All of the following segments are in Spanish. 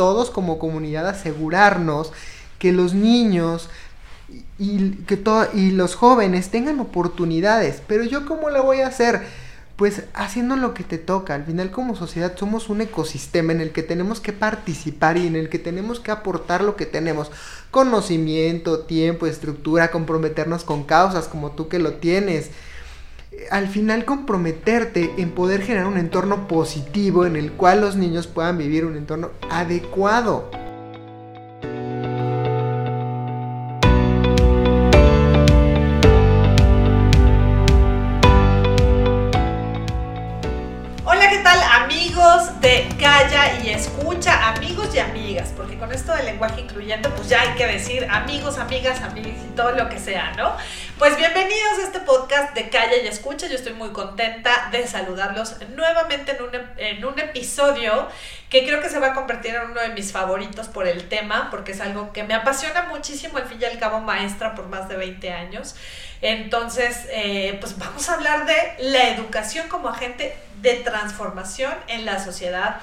todos como comunidad asegurarnos que los niños y, que y los jóvenes tengan oportunidades. Pero yo cómo lo voy a hacer? Pues haciendo lo que te toca. Al final como sociedad somos un ecosistema en el que tenemos que participar y en el que tenemos que aportar lo que tenemos. Conocimiento, tiempo, estructura, comprometernos con causas como tú que lo tienes al final comprometerte en poder generar un entorno positivo en el cual los niños puedan vivir un entorno adecuado. Con esto del lenguaje incluyente, pues ya hay que decir amigos, amigas, amigas y todo lo que sea, ¿no? Pues bienvenidos a este podcast de calla y escucha. Yo estoy muy contenta de saludarlos nuevamente en un, en un episodio que creo que se va a convertir en uno de mis favoritos por el tema, porque es algo que me apasiona muchísimo, al fin y al cabo maestra por más de 20 años. Entonces, eh, pues vamos a hablar de la educación como agente de transformación en la sociedad.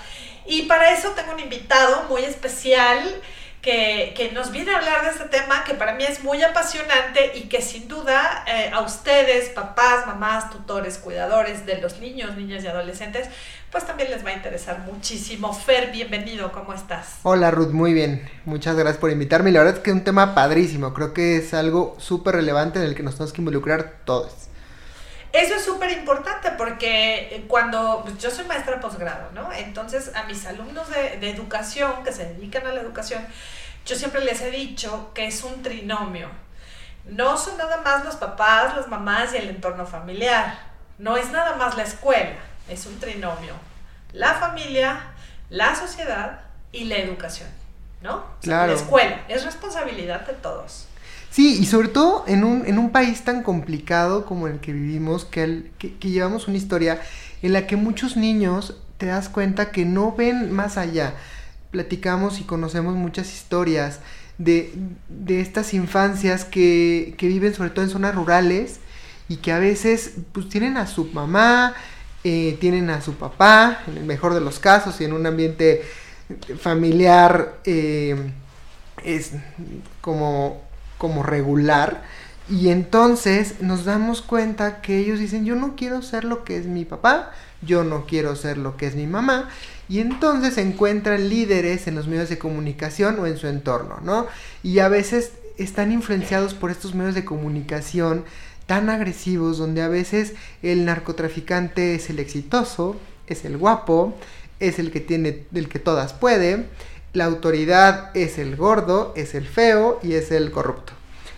Y para eso tengo un invitado muy especial que, nos viene a hablar de este tema que para mí es muy apasionante y que sin duda eh, a ustedes, papás, mamás, tutores, cuidadores de los niños, niñas y adolescentes, pues también les va a interesar muchísimo. Fer, bienvenido, ¿cómo estás? Hola Ruth, muy bien. Muchas gracias por invitarme. La verdad es que es un tema padrísimo. Creo que es algo súper relevante en el que nos tenemos que involucrar todos. Eso es súper importante porque eh, cuando pues, yo soy maestra posgrado, ¿no? Entonces a mis alumnos de, de, educación que se dedican a la educación, yo siempre les he dicho que es un trinomio. No son nada más los papás, las mamás y el entorno familiar. No es nada más la escuela, es un trinomio. La familia, la sociedad y la educación, ¿no? Claro. La escuela es responsabilidad de todos. Sí, y sobre todo en un, en un país tan complicado como el que vivimos, que, que, llevamos una historia en la que muchos niños te das cuenta que no ven más allá. Platicamos y conocemos muchas historias de, de estas infancias que, que, viven sobre todo en zonas rurales y que a veces pues tienen a su mamá, eh, tienen a su papá, en el mejor de los casos, y en un ambiente familiar eh, es como como regular. Y entonces nos damos cuenta que ellos dicen, yo no quiero ser lo que es mi papá, yo no quiero ser lo que es mi mamá. Y entonces encuentran líderes en los medios de comunicación o en su entorno, ¿no? Y a veces están influenciados por estos medios de comunicación tan agresivos, donde a veces el narcotraficante es el exitoso, es el guapo, es el que tiene, el que todas puede, la autoridad es el gordo, es el feo y es el corrupto.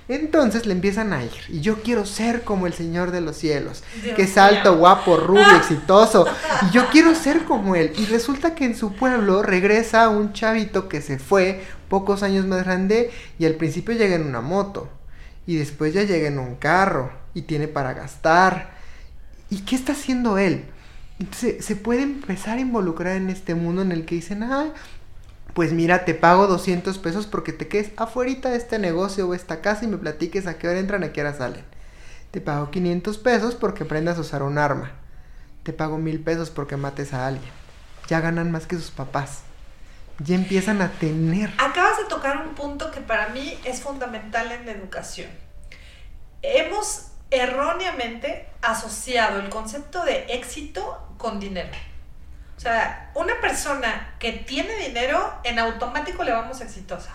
Entonces le empiezan a ir. Y yo quiero ser como el Señor de los cielos. que es alto, guapo, rubio, exitoso. Y yo quiero ser como él. Y resulta que en su pueblo regresa un chavito que se fue pocos años más grande y al principio llega en una moto. Y después ya llega en un carro. Y tiene para gastar. ¿Y qué está haciendo él? Entonces se puede empezar a involucrar en este mundo en el que dicen, ah, pues mira, te pago 200 pesos porque te quedes afuera de este negocio o esta casa y me platiques a qué hora entran, a qué hora salen. Te pago 500 pesos porque aprendas a usar un arma. Te pago mil pesos porque mates a alguien. Ya ganan más que sus papás. Ya empiezan a tener. Acabas de tocar un punto que para mí es fundamental en la educación. Hemos erróneamente asociado el concepto de éxito con dinero. O sea, una persona que tiene dinero, en automático le vamos exitosa.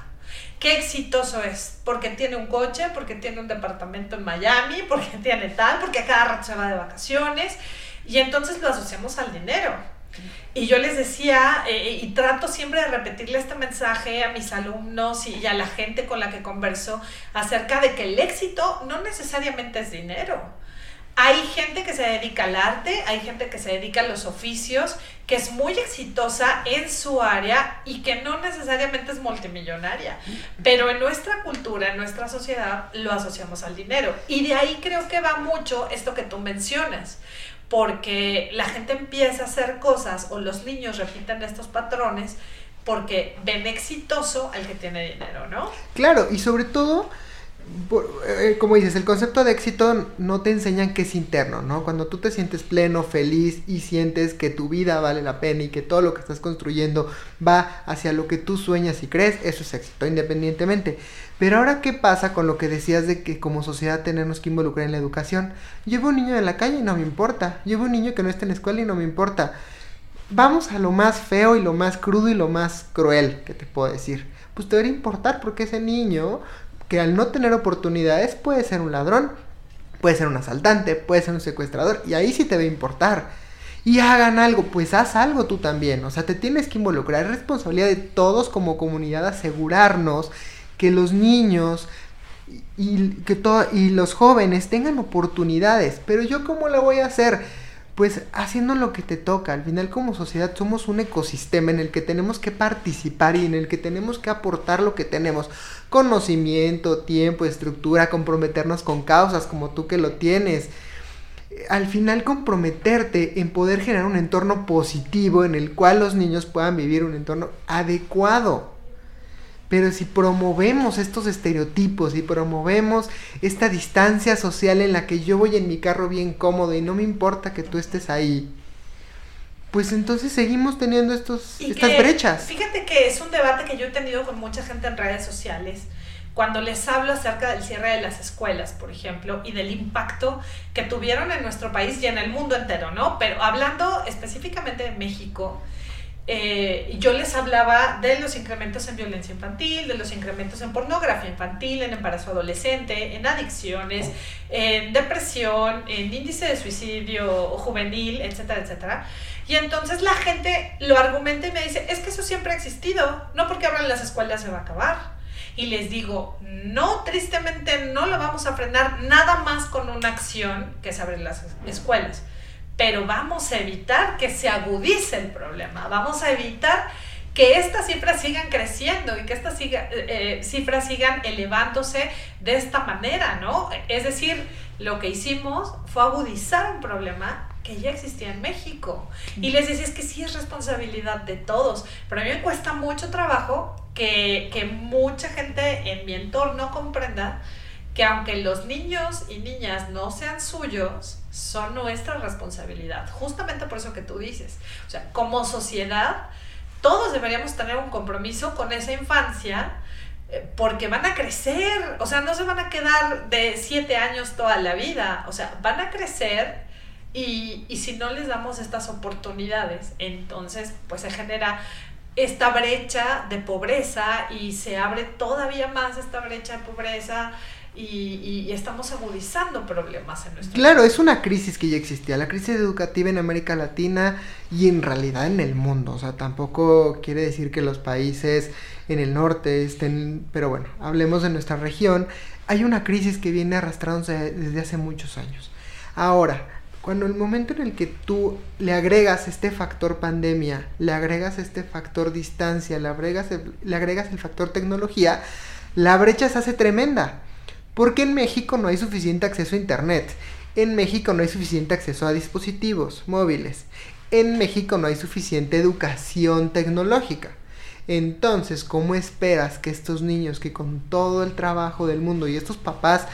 ¿Qué exitoso es? Porque tiene un coche, porque tiene un departamento en Miami, porque tiene tal, porque a cada rato se va de vacaciones. Y entonces lo asociamos al dinero. Y yo les decía, eh, y trato siempre de repetirle este mensaje a mis alumnos y a la gente con la que converso acerca de que el éxito no necesariamente es dinero. Hay gente que se dedica al arte, hay gente que se dedica a los oficios, que es muy exitosa en su área y que no necesariamente es multimillonaria. Pero en nuestra cultura, en nuestra sociedad, lo asociamos al dinero. Y de ahí creo que va mucho esto que tú mencionas. Porque la gente empieza a hacer cosas o los niños repiten estos patrones porque ven exitoso al que tiene dinero, ¿no? Claro, y sobre todo como dices, el concepto de éxito no te enseñan que es interno, ¿no? Cuando tú te sientes pleno, feliz y sientes que tu vida vale la pena y que todo lo que estás construyendo va hacia lo que tú sueñas y crees, eso es éxito, independientemente. Pero ahora, ¿qué pasa con lo que decías de que como sociedad tenemos que involucrar en la educación? Llevo un niño en la calle y no me importa. Llevo un niño que no está en la escuela y no me importa. Vamos a lo más feo y lo más crudo y lo más cruel que te puedo decir. Pues te debería importar porque ese niño que al no tener oportunidades puede ser un ladrón, puede ser un asaltante, puede ser un secuestrador, y ahí sí te va a importar. Y hagan algo, pues haz algo tú también, o sea, te tienes que involucrar, es responsabilidad de todos como comunidad asegurarnos que los niños y, que y los jóvenes tengan oportunidades, pero yo cómo la voy a hacer? Pues haciendo lo que te toca. Al final como sociedad somos un ecosistema en el que tenemos que participar y en el que tenemos que aportar lo que tenemos. Conocimiento, tiempo, estructura, comprometernos con causas como tú que lo tienes. Al final comprometerte en poder generar un entorno positivo en el cual los niños puedan vivir un entorno adecuado. Pero si promovemos estos estereotipos y promovemos esta distancia social en la que yo voy en mi carro bien cómodo y no me importa que tú estés ahí, pues entonces seguimos teniendo estos, estas brechas. Fíjate que es un debate que yo he tenido con mucha gente en redes sociales cuando les hablo acerca del cierre de las escuelas, por ejemplo, y del impacto que tuvieron en nuestro país y en el mundo entero, ¿no? Pero hablando específicamente de México, eh, yo les hablaba de los incrementos en violencia infantil, de los incrementos en pornografía infantil, en embarazo adolescente, en adicciones, en depresión, en índice de suicidio juvenil, etcétera, etcétera. Y entonces la gente lo argumenta y me dice, es que eso siempre ha existido, no porque abran las escuelas se va a acabar. Y les digo, no, tristemente no lo vamos a frenar nada más con una acción que se abren las escuelas pero vamos a evitar que se agudice el problema, vamos a evitar que estas cifras sigan creciendo y que estas eh, eh, cifras sigan elevándose de esta manera, ¿no? Es decir, lo que hicimos fue agudizar un problema que ya existía en México. Y les decía, es que sí es responsabilidad de todos, pero a mí me cuesta mucho trabajo que, que mucha gente en mi entorno comprenda que aunque los niños y niñas no sean suyos, son nuestra responsabilidad. Justamente por eso que tú dices. O sea, como sociedad, todos deberíamos tener un compromiso con esa infancia eh, porque van a crecer, o sea, no se van a quedar de siete años toda la vida, o sea, van a crecer y, y si no les damos estas oportunidades, entonces pues se genera esta brecha de pobreza y se abre todavía más esta brecha de pobreza y, estamos agudizando problemas en nuestro Claro, es una crisis que ya existía, la crisis educativa en América Latina y en realidad en el mundo, o sea, tampoco quiere decir que los países en el norte estén, pero bueno, hablemos de nuestra región, hay una crisis que viene arrastrándose desde hace muchos años. Ahora, cuando el momento en el que tú le agregas este factor pandemia, le agregas este factor distancia, le agregas le agregas el factor tecnología, la brecha se hace tremenda. Porque en México no hay suficiente acceso a Internet. En México no hay suficiente acceso a dispositivos móviles. En México no hay suficiente educación tecnológica. Entonces, ¿cómo esperas que estos niños que con todo el trabajo del mundo y estos papás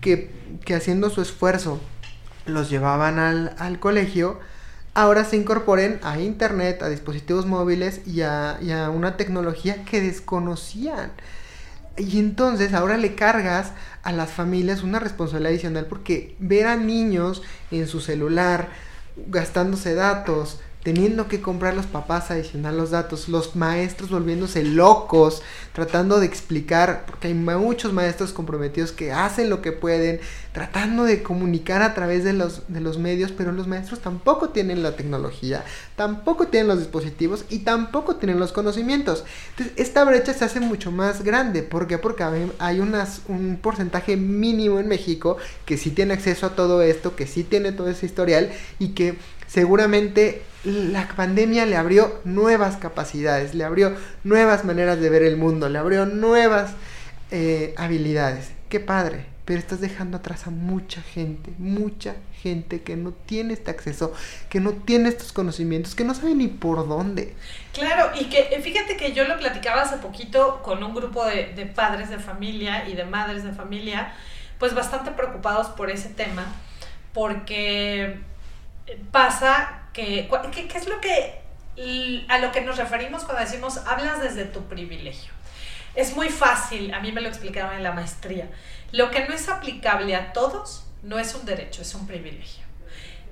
que, haciendo su esfuerzo los llevaban al, al, colegio, ahora se incorporen a Internet, a dispositivos móviles y a, y a una tecnología que desconocían? Y entonces ahora le cargas a las familias una responsabilidad adicional porque ver a niños en su celular gastándose datos, teniendo que comprar los papás adicional los datos, los maestros volviéndose locos, tratando de explicar, porque hay muchos maestros comprometidos que hacen lo que pueden, tratando de comunicar a través de los, de los medios, pero los maestros tampoco tienen la tecnología, tampoco tienen los dispositivos y tampoco tienen los conocimientos. Entonces, esta brecha se hace mucho más grande. ¿Por qué? Porque hay unas, un porcentaje mínimo en México que sí tiene acceso a todo esto, que sí tiene todo ese historial y que seguramente la pandemia le abrió nuevas capacidades, le abrió nuevas maneras de ver el mundo, le abrió nuevas eh, habilidades. Qué padre, pero estás dejando atrás a mucha gente, mucha gente que no tiene este acceso, que no tiene estos conocimientos, que no sabe ni por dónde. Claro, y que eh, fíjate que yo lo platicaba hace poquito con un grupo de, de padres de familia y de madres de familia, pues bastante preocupados por ese tema, porque pasa que, ¿qué, es lo que, a lo que nos referimos cuando decimos hablas desde tu privilegio? Es muy fácil, a mí me lo explicaron en la maestría. Lo que no es aplicable a todos no es un derecho, es un privilegio.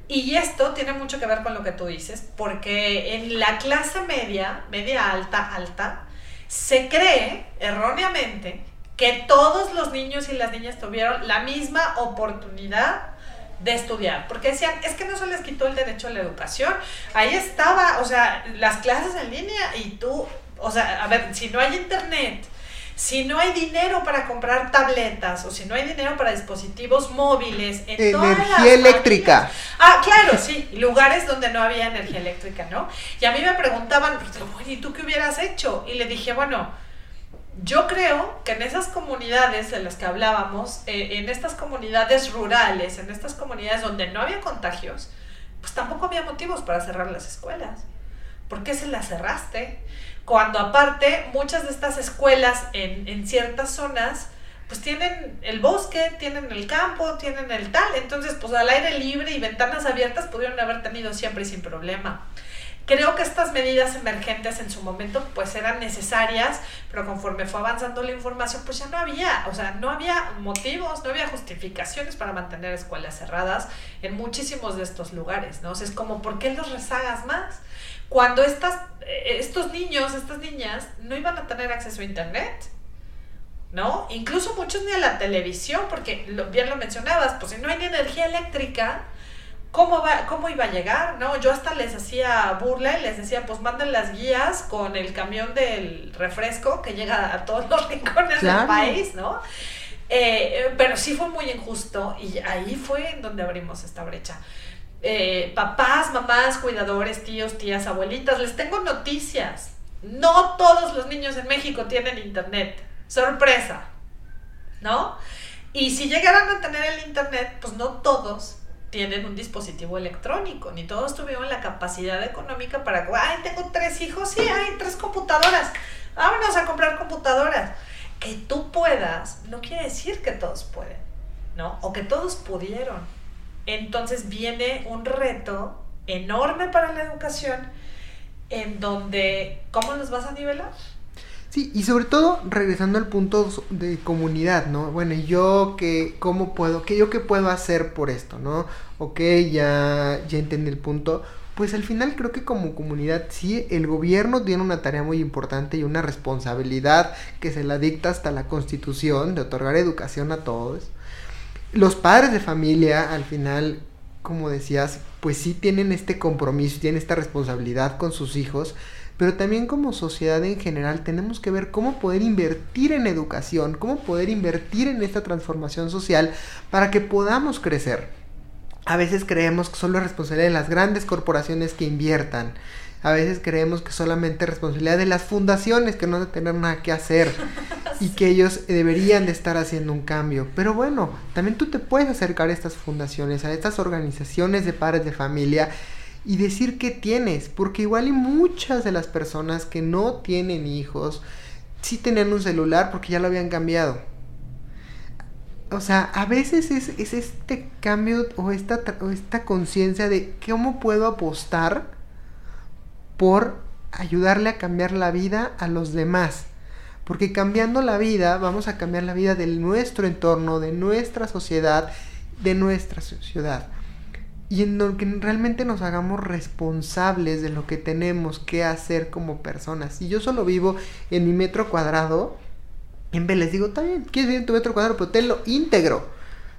Y esto tiene mucho que ver con lo que tú dices, porque en la clase media, media alta, alta, se cree erróneamente que todos los niños y las niñas tuvieron la misma oportunidad de estudiar, porque decían, es que no se les quitó el derecho a la educación, ahí estaba, o sea, las clases en línea y tú, o sea, a ver, si no hay internet, si no hay dinero para comprar tabletas o si no hay dinero para dispositivos móviles, en energía eléctrica. ah, claro, sí, lugares donde no había energía eléctrica, ¿no? Y a mí me preguntaban, ¿y tú qué hubieras hecho? Y le dije, bueno, yo creo que en esas comunidades de las que hablábamos, eh, en estas comunidades rurales, en estas comunidades donde no había contagios, pues tampoco había motivos para cerrar las escuelas. ¿Por qué se las cerraste? Cuando aparte muchas de estas escuelas en, en ciertas zonas pues tienen el bosque, tienen el campo, tienen el tal, entonces pues al aire libre y ventanas abiertas pudieron haber tenido siempre sin problema. Creo que estas medidas emergentes en su momento pues eran necesarias, pero conforme fue avanzando la información pues ya no había, o sea, no había motivos, no había justificaciones para mantener escuelas cerradas en muchísimos de estos lugares, ¿no? Es como, ¿por qué los rezagas más? cuando estas, eh, estos niños, estas niñas, no iban a tener acceso a Internet. ¿No? Incluso muchos ni a la televisión, porque bien lo mencionabas, pues si no hay energía eléctrica, ¿cómo, va, ¿cómo iba a llegar? ¿No? Yo hasta les hacía burla y les decía, pues manden las guías con el camión del refresco que llega a todos los rincones del país, ¿no? Eh, pero sí fue muy injusto y ahí fue en donde abrimos esta brecha. Eh, papás, mamás, cuidadores, tíos, tías, abuelitas, les tengo noticias. No todos los niños en México tienen internet. Sorpresa. ¿No? Y si llegaran a tener el internet, pues no todos tienen un dispositivo electrónico, ni todos tuvieron la capacidad económica para, ay, tengo tres hijos, sí, hay tres computadoras, vámonos a comprar computadoras. Que tú puedas, no quiere decir que todos pueden, ¿no? O que todos pudieron. Entonces viene un reto enorme para la educación en donde, ¿cómo los vas a nivelar? Sí, y sobre todo regresando al punto de comunidad, ¿no? Bueno, yo qué, cómo puedo, qué yo qué puedo hacer por esto, ¿no? Ok, ya, ya entendí el punto. Pues al final creo que como comunidad sí, el gobierno tiene una tarea muy importante y una responsabilidad que se la dicta hasta la constitución de otorgar educación a todos los padres de familia, al final, como decías, pues sí tienen este compromiso, tienen esta responsabilidad con sus hijos, pero también como sociedad en general tenemos que ver cómo poder invertir en educación, cómo poder invertir en esta transformación social para que podamos crecer. A veces creemos que solo es responsabilidad de las grandes corporaciones que inviertan, a veces creemos que solamente es responsabilidad de las fundaciones que no deben tener nada que hacer y que ellos deberían de estar haciendo un cambio. Pero bueno, también tú te puedes acercar a estas fundaciones, a estas organizaciones de padres de familia y decir qué tienes, porque igual y muchas de las personas que no tienen hijos sí tenían un celular porque ya lo habían cambiado. O sea, a veces es, es este cambio o esta, o esta conciencia de cómo puedo apostar por ayudarle a cambiar la vida a los demás. Porque cambiando la vida vamos a cambiar la vida de nuestro entorno, de nuestra sociedad, de nuestra ciudad. Y en lo que realmente nos hagamos responsables de lo que tenemos que hacer como personas. Si yo solo vivo en mi metro cuadrado, en vez les digo, está bien, quieres vivir en tu metro cuadrado, pero tenlo íntegro.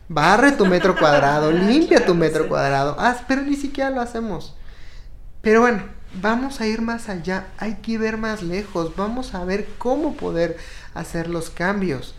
Barre tu metro cuadrado, limpia tu metro cuadrado. Haz, pero ni siquiera lo hacemos. Pero bueno, vamos a ir más allá, hay que ver más lejos, vamos a ver cómo poder hacer los cambios.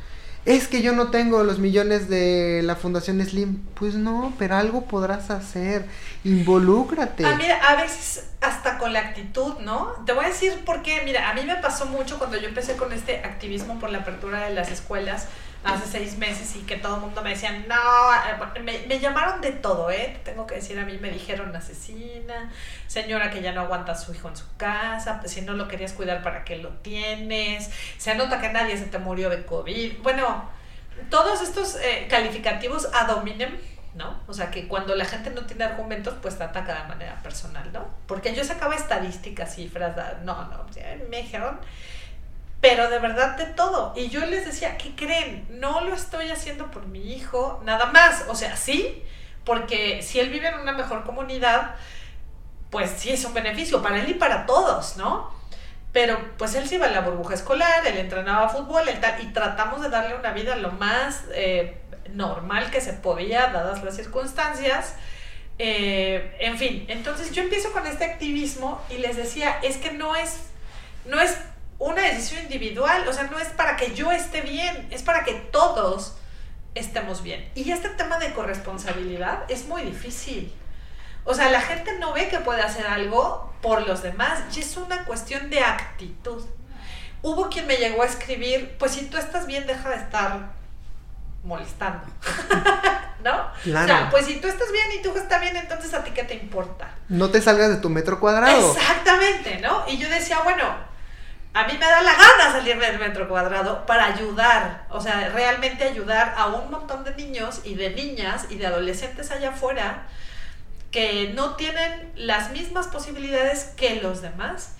Es que yo no tengo los millones de la Fundación Slim. Pues no, pero algo podrás hacer. Involúcrate. Ah, mira, a veces hasta con la actitud, ¿no? Te voy a decir por qué. Mira, a mí me pasó mucho cuando yo empecé con este activismo por la apertura de las escuelas hace seis meses y que todo el mundo me decía, no, eh, me, me, llamaron de todo, ¿eh? Tengo que decir, a mí me dijeron asesina, señora que ya no aguanta a su hijo en su casa, pues si no lo querías cuidar, ¿para qué lo tienes? Se nota que nadie se te murió de COVID. Bueno, todos estos eh, calificativos ad hominem, ¿no? O sea, que cuando la gente no tiene argumentos, pues te ataca de manera personal, ¿no? Porque yo sacaba estadísticas, cifras, no, no, me dijeron pero de verdad de todo. Y yo les decía, ¿qué creen? No lo estoy haciendo por mi hijo, nada más. O sea, sí, porque si él vive en una mejor comunidad, pues sí es un beneficio para él y para todos, ¿no? Pero pues él se iba a la burbuja escolar, él entrenaba fútbol, él tal, y tratamos de darle una vida lo más eh, normal que se podía, dadas las circunstancias. Eh, en fin, entonces yo empiezo con este activismo y les decía, es que no es, no es una decisión individual, o sea, no es para que yo esté bien, es para que todos estemos bien. Y este tema de corresponsabilidad es muy difícil. O sea, la gente no ve que puede hacer algo por los demás y es una cuestión de actitud. Hubo quien me llegó a escribir, pues si tú estás bien, deja de estar molestando. ¿No? Claro. O sea, pues si tú estás bien y tú estás bien, entonces a ti qué te importa. No te salgas de tu metro cuadrado. Exactamente, ¿no? Y yo decía, bueno, a mí me da la gana salir del metro cuadrado para ayudar, o sea, realmente ayudar a un montón de niños y de niñas y de adolescentes allá afuera que no tienen las mismas posibilidades que los demás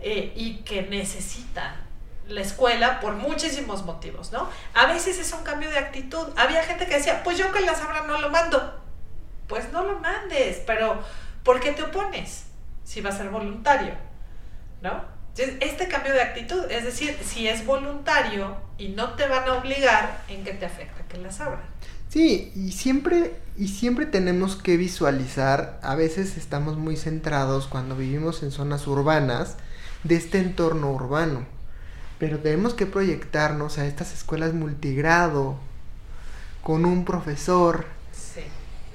eh, y que necesitan la escuela por muchísimos motivos, ¿no? A veces es un cambio de actitud. Había gente que decía, pues yo que las abra no lo mando. Pues no lo mandes, pero ¿por qué te opones? Si va a ser voluntario, ¿no? Este cambio de actitud, es decir, si es voluntario y no te van a obligar, ¿en qué te afecta que las abran? Sí, y siempre, y siempre tenemos que visualizar, a veces estamos muy centrados cuando vivimos en zonas urbanas, de este entorno urbano, pero tenemos que proyectarnos a estas escuelas multigrado, con un profesor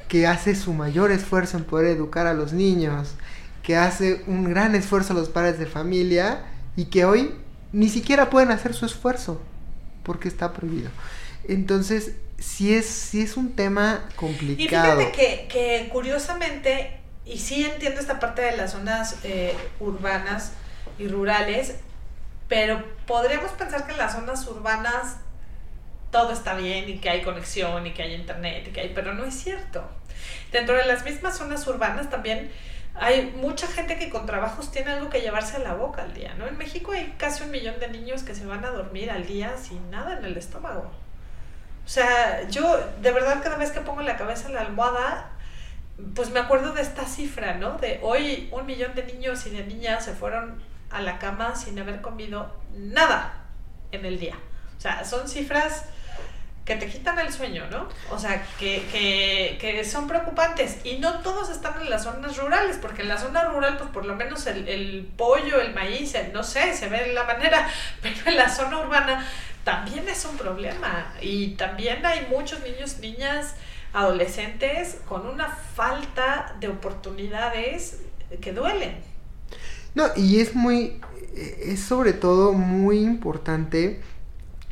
que hace su mayor esfuerzo en poder educar a los niños, que hace un gran esfuerzo a los padres de familia y que hoy ni siquiera pueden hacer su esfuerzo porque está prohibido. Entonces, sí es, sí es un tema complicado. Y fíjate que, que curiosamente, y sí entiendo esta parte de las zonas eh, urbanas y rurales, pero podríamos pensar que en las zonas urbanas todo está bien y que hay conexión y que hay internet y que hay, pero no es cierto. Dentro de las mismas zonas urbanas también hay mucha gente que con trabajos tiene algo que llevarse a la boca al día, ¿no? En México hay casi un millón de niños que se van a dormir al día sin nada en el estómago. O sea, yo de verdad cada vez que pongo la cabeza en la almohada, pues me acuerdo de esta cifra, ¿no? De hoy un millón de niños y de niñas se fueron a la cama sin haber comido nada en el día. O sea, son cifras que te quitan el sueño, ¿no? O sea, que, que, que, son preocupantes. Y no todos están en las zonas rurales, porque en la zona rural, pues por lo menos el, el pollo, el maíz, no sé, se ve de la manera, pero en la zona urbana también es un problema. Y también hay muchos niños, niñas, adolescentes con una falta de oportunidades que duelen. No, y es muy, es sobre todo muy importante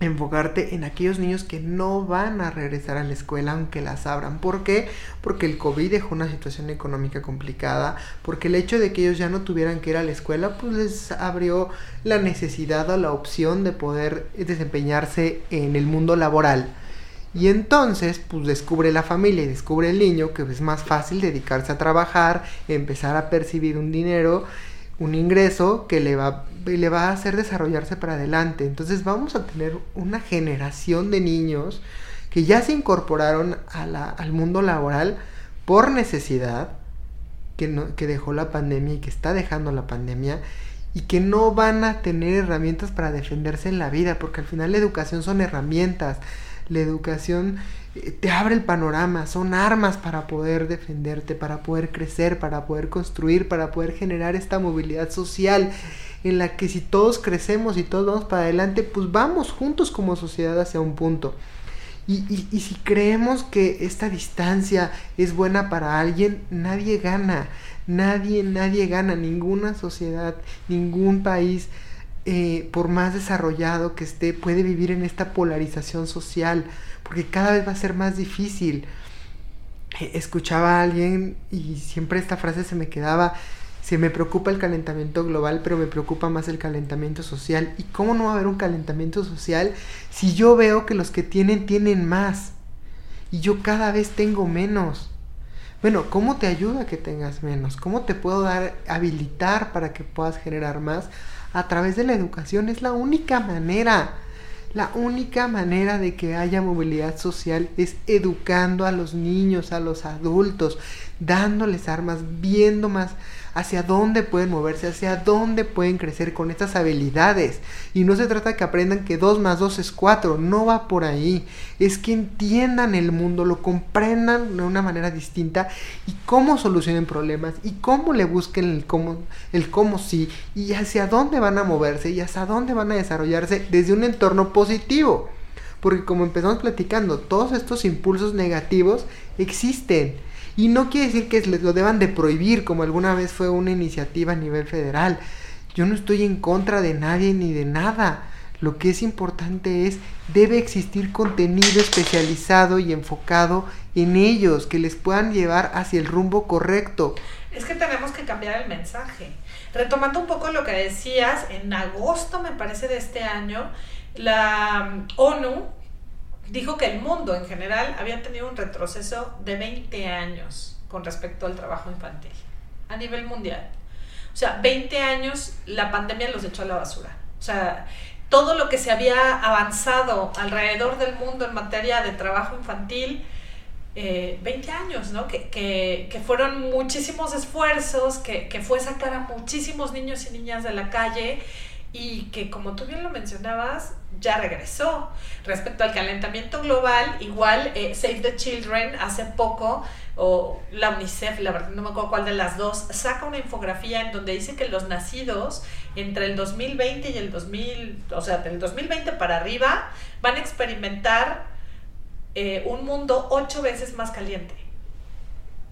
enfocarte en aquellos niños que no van a regresar a la escuela aunque las abran. ¿Por qué? Porque el COVID dejó una situación económica complicada, porque el hecho de que ellos ya no tuvieran que ir a la escuela, pues les abrió la necesidad o la opción de poder desempeñarse en el mundo laboral. Y entonces, pues descubre la familia y descubre el niño que es más fácil dedicarse a trabajar, empezar a percibir un dinero un ingreso que le va, le va a hacer desarrollarse para adelante. Entonces vamos a tener una generación de niños que ya se incorporaron al mundo laboral por necesidad, que, que dejó la pandemia y que está dejando la pandemia, y que no van a tener herramientas para defenderse en la vida, porque al final la educación son herramientas, la educación te abre el panorama, son armas para poder defenderte, para poder crecer, para poder construir, para poder generar esta movilidad social en la que si todos crecemos y todos vamos para adelante, pues vamos juntos como sociedad hacia un punto. Y, si creemos que esta distancia es buena para alguien, nadie gana, nadie, nadie gana, ninguna sociedad, ningún país eh, por más desarrollado que esté, puede vivir en esta polarización social, porque cada vez va a ser más difícil. Eh, escuchaba a alguien y siempre esta frase se me quedaba, se me preocupa el calentamiento global, pero me preocupa más el calentamiento social. ¿Y cómo no va a haber un calentamiento social si yo veo que los que tienen tienen más? Y yo cada vez tengo menos. Bueno, ¿cómo te ayuda que tengas menos? ¿Cómo te puedo dar, habilitar para que puedas generar más? A través de la educación es la única manera. La única manera de que haya movilidad social es educando a los niños, a los adultos, dándoles armas, viendo más hacia dónde pueden moverse, hacia dónde pueden crecer con estas habilidades. Y no se trata que aprendan que 2 más 2 es 4, no va por ahí. Es que entiendan el mundo, lo comprendan de una manera distinta y cómo solucionen problemas y cómo le busquen el cómo, el cómo sí y hacia dónde van a moverse y hacia dónde van a desarrollarse desde un entorno positivo. Porque como empezamos platicando, todos estos impulsos negativos existen y no quiere decir que les lo deban de prohibir, como alguna vez fue una iniciativa a nivel federal. Yo no estoy en contra de nadie ni de nada. Lo que es importante es, debe existir contenido especializado y enfocado en ellos, que les puedan llevar hacia el rumbo correcto. Es que tenemos que cambiar el mensaje. Retomando un poco lo que decías, en agosto me parece de este año, la ONU dijo que el mundo en general había tenido un retroceso de 20 años con respecto al trabajo infantil a nivel mundial. O sea, 20 años la pandemia los echó a la basura. O sea, todo lo que se había avanzado alrededor del mundo en materia de trabajo infantil, 20 eh, años, ¿no? Que, que, fueron muchísimos esfuerzos, que, que fue sacar a muchísimos niños y niñas de la calle y que como tú bien lo mencionabas, ya regresó. Respecto al calentamiento global, igual eh, Save the Children hace poco, o la UNICEF, la verdad no me acuerdo cuál de las dos, saca una infografía en donde dice que los nacidos entre el 2020 y el 2000, o sea, del 2020 para arriba, van a experimentar eh, un mundo ocho veces más caliente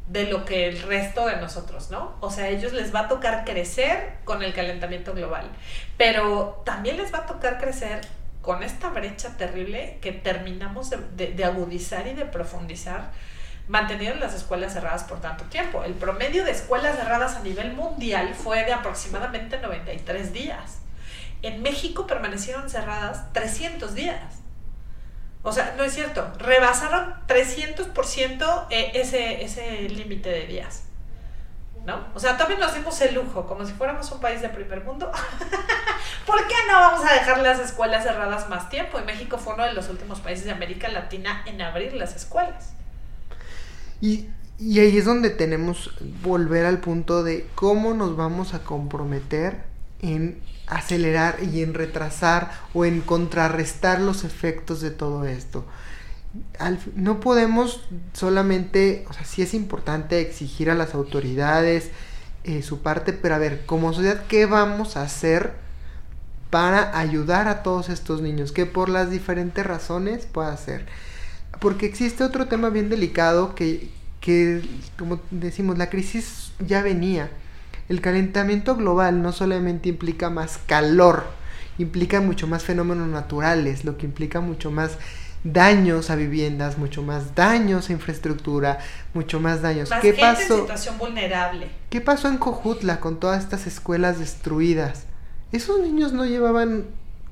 de lo que el resto de nosotros, ¿no? O sea, a ellos les va a tocar crecer con el calentamiento global, pero también les va a tocar crecer con esta brecha terrible que terminamos de, agudizar y de profundizar manteniendo las escuelas cerradas por tanto tiempo. El promedio de escuelas cerradas a nivel mundial fue de aproximadamente 93 días. En México permanecieron cerradas 300 días. O sea, no es cierto, rebasaron 300% eh, ese, ese límite de días. ¿No? O sea, también nos dimos el lujo, como si fuéramos un país de primer mundo. ¿Por qué no vamos a dejar las escuelas cerradas más tiempo? Y México fue uno de los últimos países de América Latina en abrir las escuelas. Y, y ahí es donde tenemos volver al punto de cómo nos vamos a comprometer en acelerar y en retrasar o en contrarrestar los efectos de todo esto. no podemos solamente, o sea, sí es importante exigir a las autoridades eh, su parte, pero a ver, como sociedad, ¿qué vamos a hacer para ayudar a todos estos niños? Que por las diferentes razones pueda hacer. Porque existe otro tema bien delicado que, que, como decimos, la crisis ya venía el calentamiento global no solamente implica más calor, implica mucho más fenómenos naturales, lo que implica mucho más daños a viviendas, mucho más daños a infraestructura, mucho más daños. ¿Qué pasó? En situación vulnerable. ¿Qué pasó en Cojutla con todas estas escuelas destruidas? Esos niños no llevaban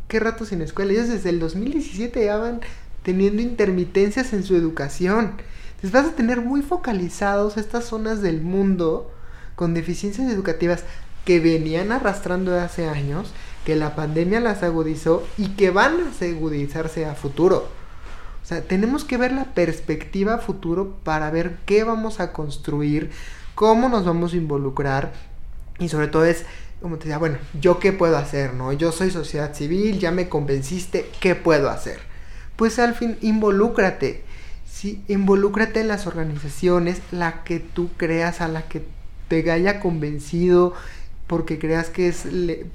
qué rato sin escuela, ellos desde el 2017 llevaban teniendo intermitencias en su educación. Entonces vas a tener muy focalizados estas zonas del mundo con deficiencias educativas que venían arrastrando hace años, que la pandemia las agudizó y que van a agudizarse a futuro. O sea, tenemos que ver la perspectiva futuro para ver qué vamos a construir, cómo nos vamos a involucrar y sobre todo es, como te decía, bueno, yo qué puedo hacer, ¿no? Yo soy sociedad civil, ya me convenciste, ¿qué puedo hacer? Pues al fin, involúcrate. Sí, involúcrate en las organizaciones, la que tú creas, a la que te haya convencido porque creas que es,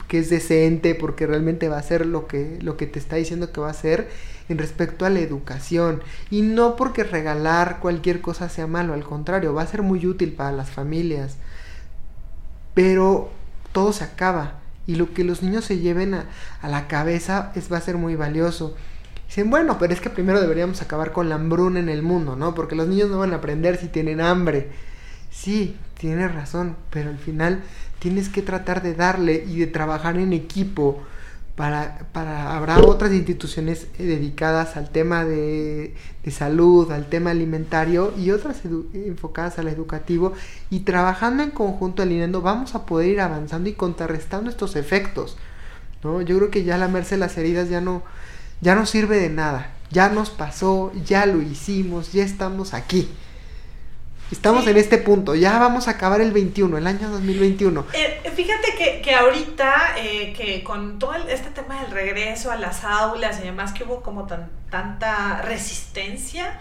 que es decente, porque realmente va a ser lo que, lo que te está diciendo que va a ser en respecto a la educación. Y no porque regalar cualquier cosa sea malo, al contrario, va a ser muy útil para las familias. Pero todo se acaba y lo que los niños se lleven a, a la cabeza es, va a ser muy valioso. Dicen, bueno, pero es que primero deberíamos acabar con la hambruna en el mundo, ¿no? Porque los niños no van a aprender si tienen hambre. Sí, tienes razón, pero al final tienes que tratar de darle y de trabajar en equipo para, para habrá otras instituciones eh, dedicadas al tema de, de salud, al tema alimentario y otras enfocadas al educativo y trabajando en conjunto, alineando, vamos a poder ir avanzando y contrarrestando estos efectos. ¿no? Yo creo que ya lamerse las heridas ya no, ya no sirve de nada, ya nos pasó, ya lo hicimos, ya estamos aquí. Estamos en este punto, ya vamos a acabar el 21, el año 2021. Eh, fíjate que, que ahorita, eh, que con todo este tema del regreso a las aulas y demás, que hubo como tan, tanta resistencia,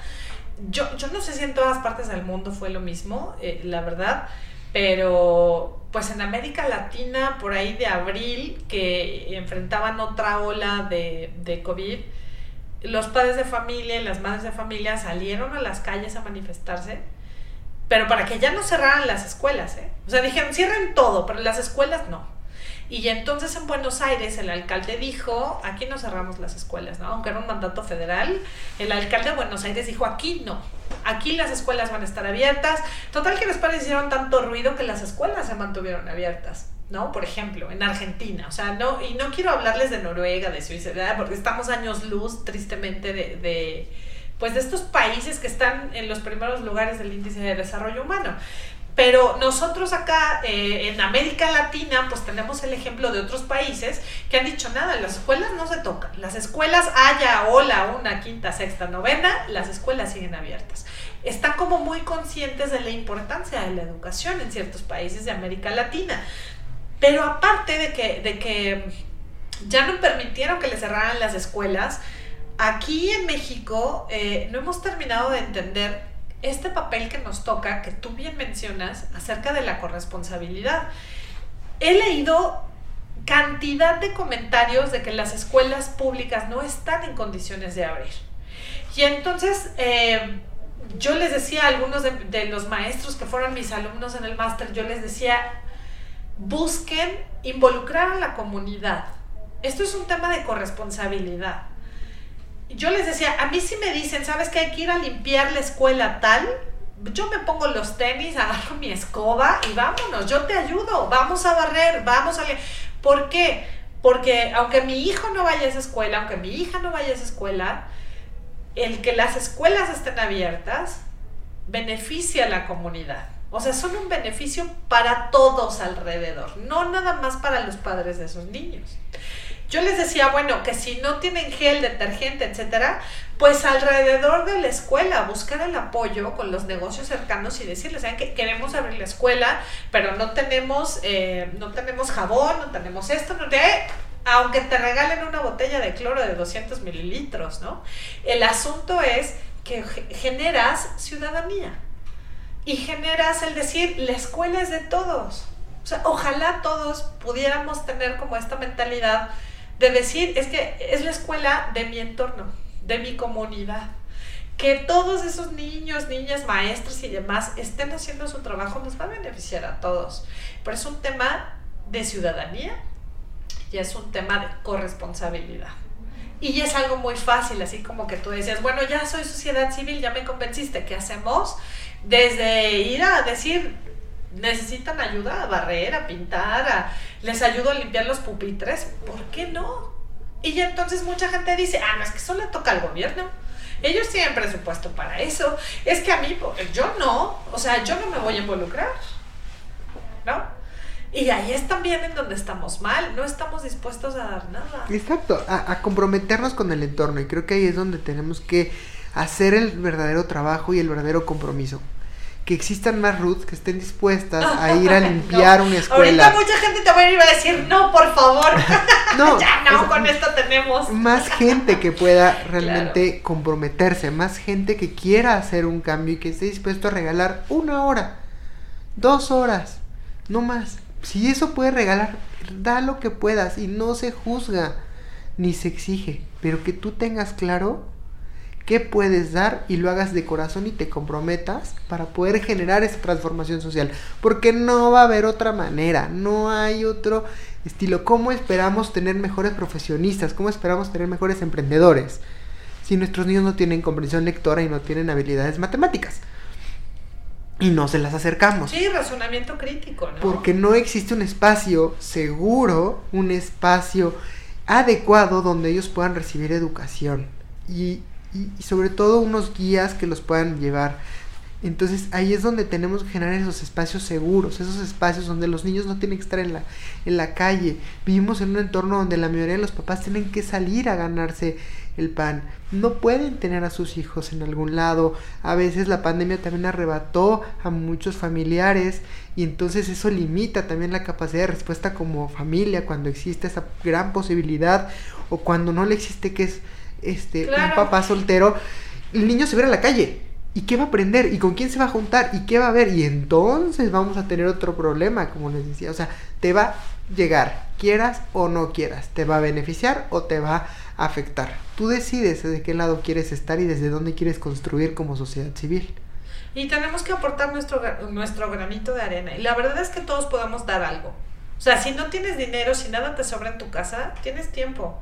yo, yo no sé si en todas partes del mundo fue lo mismo, eh, la verdad, pero pues en América Latina, por ahí de abril, que enfrentaban otra ola de, de COVID, los padres de familia y las madres de familia salieron a las calles a manifestarse pero para que ya no cerraran las escuelas, ¿eh? O sea, dijeron, cierren todo, pero las escuelas no. Y entonces en Buenos Aires el alcalde dijo, aquí no cerramos las escuelas, ¿no? Aunque era un mandato federal, el alcalde de Buenos Aires dijo, aquí no, aquí las escuelas van a estar abiertas. Total que padres hicieron tanto ruido que las escuelas se mantuvieron abiertas. ¿no? Por ejemplo, en Argentina, o sea, no, y no quiero hablarles de Noruega, de Suiza, porque estamos años luz, tristemente, de pues de estos países que están en los primeros lugares del índice de desarrollo humano. Pero nosotros acá eh, en América Latina, pues tenemos el ejemplo de otros países que han dicho nada, las escuelas no se tocan. Las escuelas, haya hola, una, quinta, sexta, novena, las escuelas siguen abiertas. Están como muy conscientes de la importancia de la educación en ciertos países de América Latina. Pero aparte de que, de que ya no permitieron que le cerraran las escuelas, aquí en México eh, no hemos terminado de entender este papel que nos toca, que tú bien mencionas, acerca de la corresponsabilidad. He leído cantidad de comentarios de que las escuelas públicas no están en condiciones de abrir. Y entonces eh, yo les decía a algunos de, de, los maestros que fueron mis alumnos en el máster, yo les decía, busquen involucrar a la comunidad. Esto es un tema de corresponsabilidad yo les decía, a mí si me dicen, ¿sabes que hay que ir a limpiar la escuela tal? Yo me pongo los tenis, agarro mi escoba y vámonos, yo te ayudo, vamos a barrer, vamos a... ¿Por qué? Porque aunque mi hijo no vaya a esa escuela, aunque mi hija no vaya a esa escuela, el que las escuelas estén abiertas beneficia a la comunidad. O sea, son un beneficio para todos alrededor, no nada más para los padres de esos niños. Yo les decía, bueno, que si no tienen gel, detergente, etcétera, pues alrededor de la escuela buscar el apoyo con los negocios cercanos y decirles, ¿saben que queremos abrir la escuela, pero no tenemos, eh, no tenemos jabón, no tenemos esto, no te aunque te regalen una botella de cloro de 200 mililitros, ¿no? El asunto es que generas ciudadanía y generas el decir, la escuela es de todos. O sea, ojalá todos pudiéramos tener como esta mentalidad de decir, es que es la escuela de mi entorno, de mi comunidad. Que todos esos niños, niñas, maestros y demás estén haciendo su trabajo nos va a beneficiar a todos. Pero es un tema de ciudadanía y es un tema de corresponsabilidad. Y es algo muy fácil, así como que tú decías, bueno, ya soy sociedad civil, ya me convenciste, ¿qué hacemos? Desde ir a decir, necesitan ayuda a barrer, a pintar, a, les ayudo a limpiar los pupitres, ¿por qué no? Y entonces mucha gente dice, ah, no, es que eso le toca al gobierno. Ellos tienen presupuesto para eso. Es que a mí, yo no, o sea, yo no me voy a involucrar, ¿no? Y ahí es también en donde estamos mal, no estamos dispuestos a dar nada. Exacto, a comprometernos con el entorno y creo que ahí es donde tenemos que hacer el verdadero trabajo y el verdadero compromiso que existan más Ruth que estén dispuestas a ir a limpiar una escuela. Ahorita mucha gente te va a ir a decir, no, por favor. no, ya no, con esto tenemos. Más gente que pueda realmente comprometerse, más gente que quiera hacer un cambio y que esté dispuesto a regalar una hora, dos horas, no más. Si eso puede regalar, da lo que puedas y no se juzga ni se exige, pero que tú tengas claro qué puedes dar y lo hagas de corazón y te comprometas para poder generar esa transformación social. Porque no va a haber otra manera, no hay otro estilo. ¿Cómo esperamos tener mejores profesionistas? ¿Cómo esperamos tener mejores emprendedores? Si nuestros niños no tienen comprensión lectora y no tienen habilidades matemáticas. Y no se las acercamos. Sí, razonamiento crítico, ¿no? Porque no existe un espacio seguro, un espacio adecuado donde ellos puedan recibir educación. Y y, sobre todo unos guías que los puedan llevar. Entonces ahí es donde tenemos que generar esos espacios seguros, esos espacios donde los niños no tienen que estar en la, en la calle. Vivimos en un entorno donde la mayoría de los papás tienen que salir a ganarse el pan. No pueden tener a sus hijos en algún lado. A veces la pandemia también arrebató a muchos familiares y entonces eso limita también la capacidad de respuesta como familia cuando existe esa gran posibilidad o cuando no le existe que es este, un papá soltero, el niño se ve a la calle. ¿Y qué va a aprender? ¿Y con quién se va a juntar? ¿Y qué va a ver? Y entonces vamos a tener otro problema, como les decía. O sea, te va a llegar, quieras o no quieras. Te va a beneficiar o te va a afectar. Tú decides de qué lado quieres estar y desde dónde quieres construir como sociedad civil. Y tenemos que aportar nuestro, nuestro granito de arena. Y la verdad es que todos podemos dar algo. O sea, si no tienes dinero, si nada te sobra en tu casa, tienes tiempo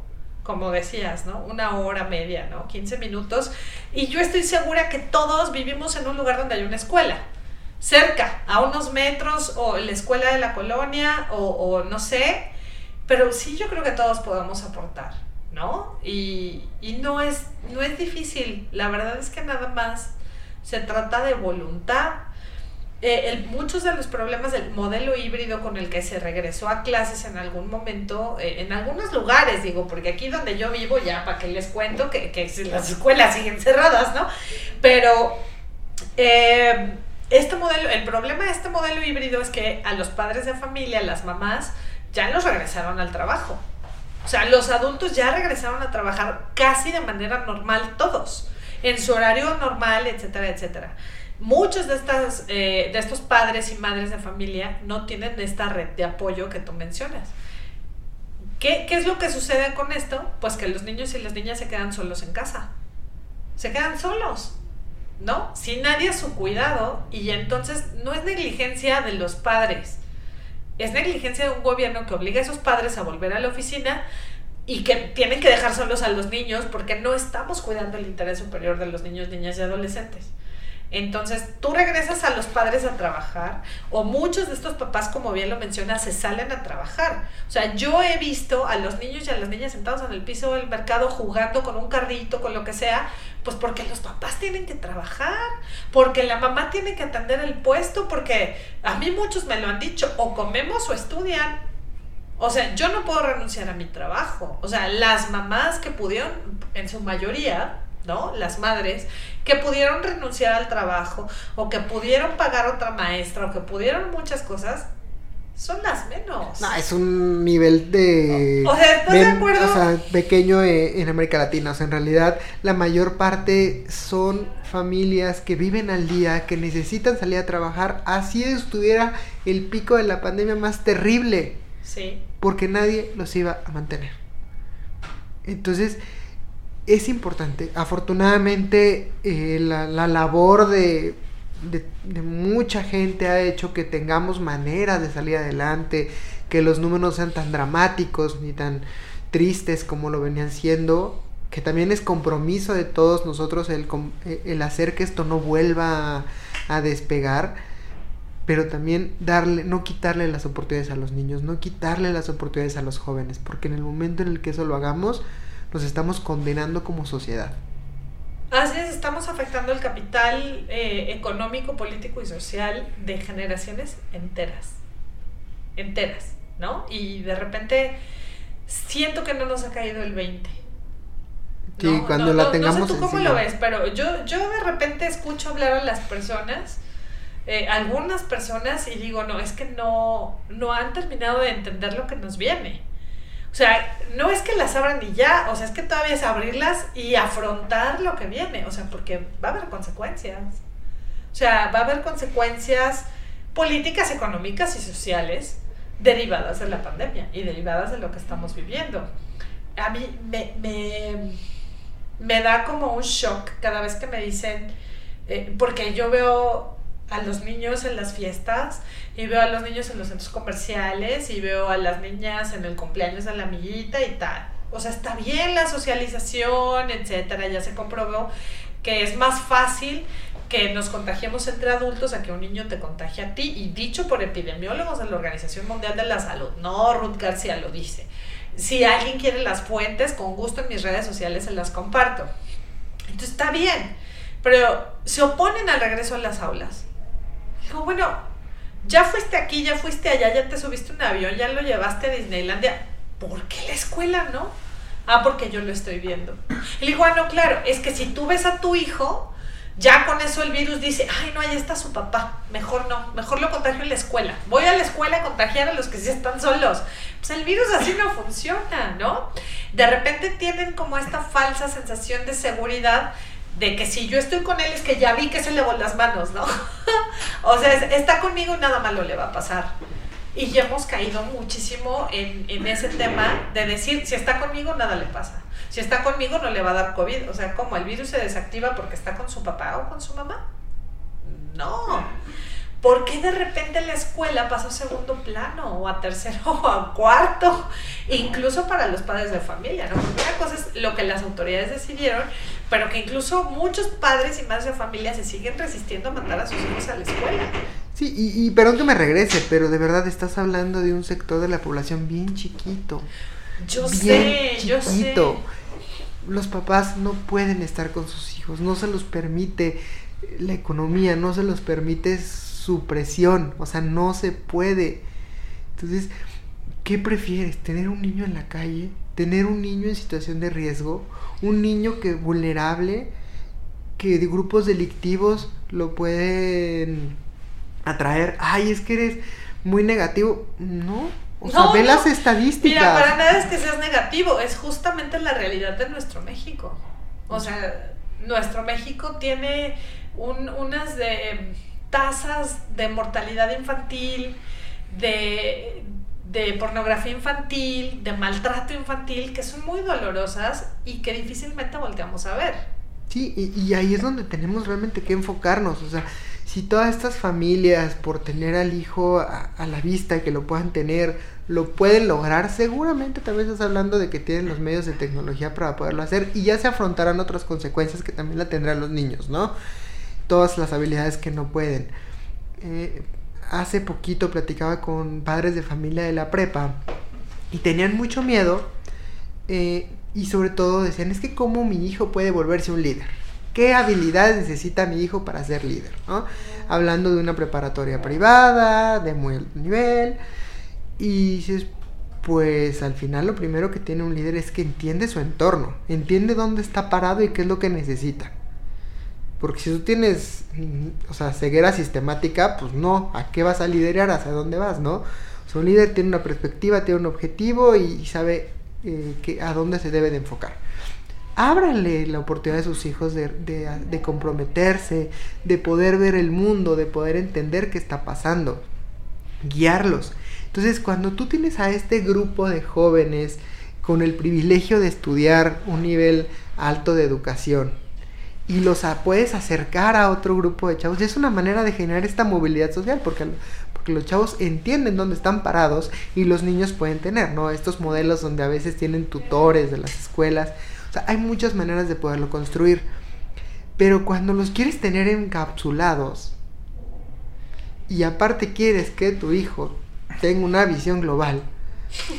como decías, ¿no? Una hora media, ¿no? 15 minutos. Y yo estoy segura que todos vivimos en un lugar donde hay una escuela. Cerca, a unos metros, o la escuela de la colonia, o, no sé. Pero sí yo creo que todos podemos aportar, ¿no? Y, y no, es, no es difícil. La verdad es que nada más se trata de voluntad eh, muchos de los problemas del modelo híbrido con el que se regresó a clases en algún momento, eh, en algunos lugares, digo, porque aquí donde yo vivo, ya para que les cuento que, que las escuelas siguen cerradas, ¿no? Pero eh, este modelo, el problema de este modelo híbrido es que a los padres de familia, las mamás, ya los regresaron al trabajo. O sea, los adultos ya regresaron a trabajar casi de manera normal todos, en su horario normal, etcétera, etcétera muchos de, estas, eh, de estos padres y madres de familia no tienen esta red de apoyo que tú mencionas. ¿Qué, ¿Qué, es lo que sucede con esto? Pues que los niños y las niñas se quedan solos en casa. Se quedan solos, ¿no? Sin nadie a su cuidado y entonces no es negligencia de los padres. Es negligencia de un gobierno que obliga a esos padres a volver a la oficina y que tienen que dejar solos a los niños porque no estamos cuidando el interés superior de los niños, niñas y adolescentes. Entonces, tú regresas a los padres a trabajar o muchos de estos papás, como bien lo mencionas, se salen a trabajar. O sea, yo he visto a los niños y a las niñas sentados en el piso del mercado jugando con un carrito, con lo que sea, pues porque los papás tienen que trabajar, porque la mamá tiene que atender el puesto, porque a mí muchos me lo han dicho, o comemos o estudian. O sea, yo no puedo renunciar a mi trabajo. O sea, las mamás que pudieron, en su mayoría, ¿no? Las madres que pudieron renunciar al trabajo o que pudieron pagar otra maestra o que pudieron muchas cosas, son las menos. No, es un nivel de... O sea, ¿estás de acuerdo? O sea, pequeño eh, en América Latina. O sea, en realidad la mayor parte son familias que viven al día, que necesitan salir a trabajar. Así estuviera el pico de la pandemia más terrible. Sí. Porque nadie los iba a mantener. Entonces, es importante. Afortunadamente, eh, la, labor de, de, mucha gente ha hecho que tengamos maneras de salir adelante, que los números sean tan dramáticos ni tan tristes como lo venían siendo, que también es compromiso de todos nosotros el, eh, el hacer que esto no vuelva a, a despegar pero también darle, no quitarle las oportunidades a los niños, no quitarle las oportunidades a los jóvenes, porque en el momento en el que eso lo hagamos, nos estamos condenando como sociedad. Así es, estamos afectando el capital eh, económico, político y social de generaciones enteras. Enteras, ¿no? Y de repente siento que no nos ha caído el 20. Sí, cuando la tengamos. No sé tú cómo lo ves, pero yo, yo de repente escucho hablar a las personas, eh, algunas personas, y digo, no, es que no, no han terminado de entender lo que nos viene. O sea, no es que las abran y ya, o sea, es que todavía es abrirlas y afrontar lo que viene, o sea, porque va a haber consecuencias. O sea, va a haber consecuencias políticas, económicas y sociales derivadas de la pandemia y derivadas de lo que estamos viviendo. A mí me, me da como un shock cada vez que me dicen, eh, porque yo veo a los niños en las fiestas y veo a los niños en los centros comerciales y veo a las niñas en el cumpleaños de la amiguita y tal. O sea, está bien la socialización, etcétera, ya se comprobó que es más fácil que nos contagiemos entre adultos a que un niño te contagie a ti y dicho por epidemiólogos de la Organización Mundial de la Salud, no Ruth García lo dice. Si alguien quiere las fuentes, con gusto en mis redes sociales se las comparto. Entonces está bien, pero se oponen al regreso a las aulas. Digo, bueno, ya fuiste aquí, ya fuiste allá, ya te subiste un avión, ya lo llevaste a Disneylandia. ¿Por qué la escuela no? Ah, porque yo lo estoy viendo. Le digo, ah, no, claro, es que si tú ves a tu hijo, ya con eso el virus dice, ay, no, ahí está su papá, mejor no, mejor lo contagio en la escuela. Voy a la escuela a contagiar a los que sí están solos. Pues el virus así no funciona, ¿no? De repente tienen como esta falsa sensación de seguridad de que si yo estoy con él es que ya vi que se van las manos, ¿no? o sea, está conmigo y nada malo le va a pasar. Y ya hemos caído muchísimo en, en ese tema de decir, si está conmigo, nada le pasa. Si está conmigo, no le va a dar COVID. O sea, ¿cómo? ¿El virus se desactiva porque está con su papá o con su mamá? No. ¿Por qué de repente la escuela pasó a segundo plano o a tercero o a cuarto? Incluso para los padres de familia, ¿no? Porque una cosa es lo que las autoridades decidieron, pero que incluso muchos padres y madres de familia se siguen resistiendo a mandar a sus hijos a la escuela. Sí, y, y perdón que me regrese, pero de verdad estás hablando de un sector de la población bien chiquito. Yo sé, yo sé. Los papás no pueden estar con sus hijos, no se los permite la economía, no se los permite su presión, o sea, no se puede. Entonces, ¿qué prefieres? ¿Tener un niño en la calle? ¿Tener un niño en situación de riesgo? ¿Un niño que vulnerable? que de grupos delictivos lo pueden atraer. Ay, es que eres muy negativo. No. O sea, ve las estadísticas. Mira, para nada es que seas negativo, es justamente la realidad de nuestro México. O sea, nuestro México tiene unas de tasas de mortalidad infantil, de, de pornografía infantil, de maltrato infantil, que son muy dolorosas y que difícilmente volteamos a ver. Sí, y, ahí es donde tenemos realmente que enfocarnos. O sea, si todas estas familias, por tener al hijo a, a la vista, que lo puedan tener, lo pueden lograr, seguramente tal vez estás hablando de que tienen los medios de tecnología para poderlo hacer y ya se afrontarán otras consecuencias que también la tendrán los niños, ¿no? Todas las habilidades que no pueden. Eh, hace poquito platicaba con padres de familia de la prepa y tenían mucho miedo eh, y sobre todo decían, es que cómo mi hijo puede volverse un líder. ¿Qué habilidades necesita mi hijo para ser líder? Hablando de una preparatoria privada, de muy alto nivel. Y dices, pues al final lo primero que tiene un líder es que entiende su entorno, entiende dónde está parado y qué es lo que necesita. Porque si tú tienes, o sea, ceguera sistemática, pues no, ¿a qué vas a liderar? ¿Hacia dónde vas, no? O sea, un líder tiene una perspectiva, tiene un objetivo y sabe eh, que, a dónde se debe de enfocar. Ábranle la oportunidad a sus hijos de, de, de comprometerse, de poder ver el mundo, de poder entender qué está pasando, guiarlos. Entonces, cuando tú tienes a este grupo de jóvenes con el privilegio de estudiar un nivel alto de educación y los puedes acercar a otro grupo de chavos, es una manera de generar esta movilidad social, porque, porque los chavos entienden dónde están parados y los niños pueden tener, ¿no? Estos modelos donde a veces tienen tutores de las escuelas, o sea, hay muchas maneras de poderlo construir. Pero cuando los quieres tener encapsulados y aparte quieres que tu hijo tenga una visión global,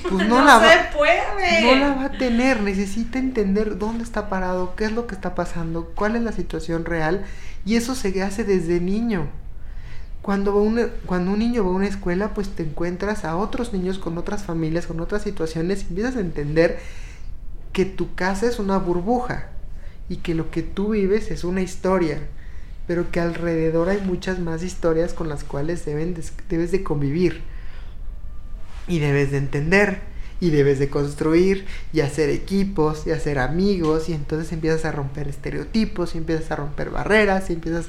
pues no, no la se va, puede. no la va a tener. Necesita entender dónde está parado, qué es lo que está pasando, cuál es la situación real. Y eso se hace desde niño. Cuando, un, cuando un niño va a una escuela, pues te encuentras a otros niños con otras familias, con otras situaciones, y empiezas a entender que tu casa es una burbuja y que lo que tú vives es una historia, pero que alrededor hay muchas más historias con las cuales deben de, debes de convivir y debes de entender y debes de construir y hacer equipos y hacer amigos y entonces empiezas a romper estereotipos y empiezas a romper barreras y empiezas